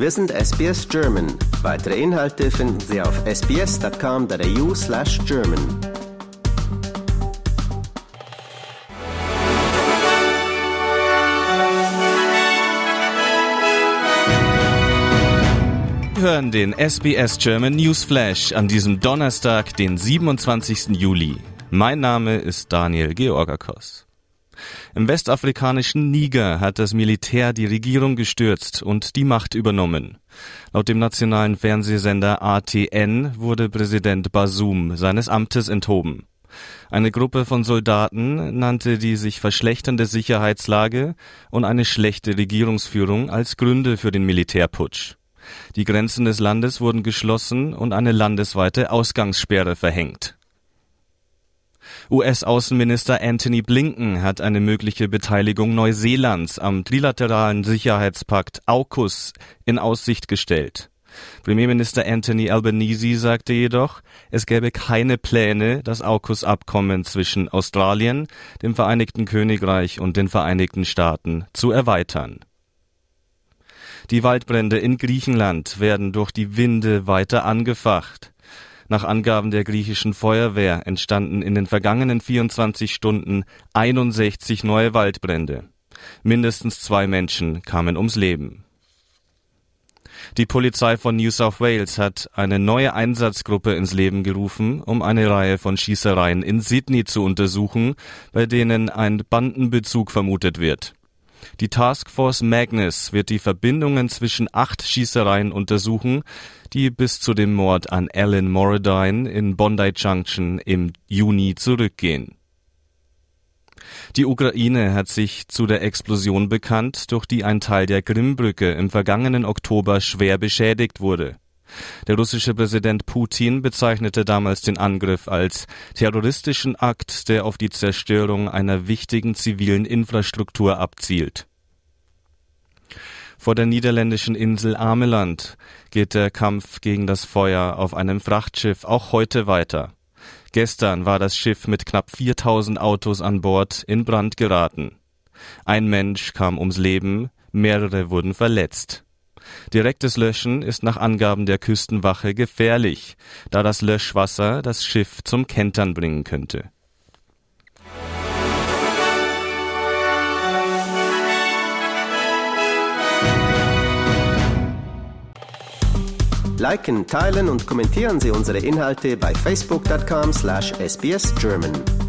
Wir sind SBS German. Weitere Inhalte finden Sie auf sbs.com.au slash German. Sie hören den SBS German News Flash an diesem Donnerstag, den 27. Juli. Mein Name ist Daniel Georgakos. Im westafrikanischen Niger hat das Militär die Regierung gestürzt und die Macht übernommen. Laut dem nationalen Fernsehsender ATN wurde Präsident Basum seines Amtes enthoben. Eine Gruppe von Soldaten nannte die sich verschlechternde Sicherheitslage und eine schlechte Regierungsführung als Gründe für den Militärputsch. Die Grenzen des Landes wurden geschlossen und eine landesweite Ausgangssperre verhängt. US-Außenminister Anthony Blinken hat eine mögliche Beteiligung Neuseelands am trilateralen Sicherheitspakt AUKUS in Aussicht gestellt. Premierminister Anthony Albanese sagte jedoch, es gäbe keine Pläne, das AUKUS-Abkommen zwischen Australien, dem Vereinigten Königreich und den Vereinigten Staaten zu erweitern. Die Waldbrände in Griechenland werden durch die Winde weiter angefacht. Nach Angaben der griechischen Feuerwehr entstanden in den vergangenen 24 Stunden 61 neue Waldbrände. Mindestens zwei Menschen kamen ums Leben. Die Polizei von New South Wales hat eine neue Einsatzgruppe ins Leben gerufen, um eine Reihe von Schießereien in Sydney zu untersuchen, bei denen ein Bandenbezug vermutet wird. Die Taskforce Magnus wird die Verbindungen zwischen acht Schießereien untersuchen, die bis zu dem Mord an Alan Moradine in Bondi Junction im Juni zurückgehen. Die Ukraine hat sich zu der Explosion bekannt, durch die ein Teil der Krimbrücke im vergangenen Oktober schwer beschädigt wurde. Der russische Präsident Putin bezeichnete damals den Angriff als terroristischen Akt, der auf die Zerstörung einer wichtigen zivilen Infrastruktur abzielt. Vor der niederländischen Insel Ameland geht der Kampf gegen das Feuer auf einem Frachtschiff auch heute weiter. Gestern war das Schiff mit knapp 4000 Autos an Bord in Brand geraten. Ein Mensch kam ums Leben, mehrere wurden verletzt. Direktes Löschen ist nach Angaben der Küstenwache gefährlich, da das Löschwasser das Schiff zum Kentern bringen könnte. Liken, teilen und kommentieren Sie unsere Inhalte bei facebook.com/sbsgerman.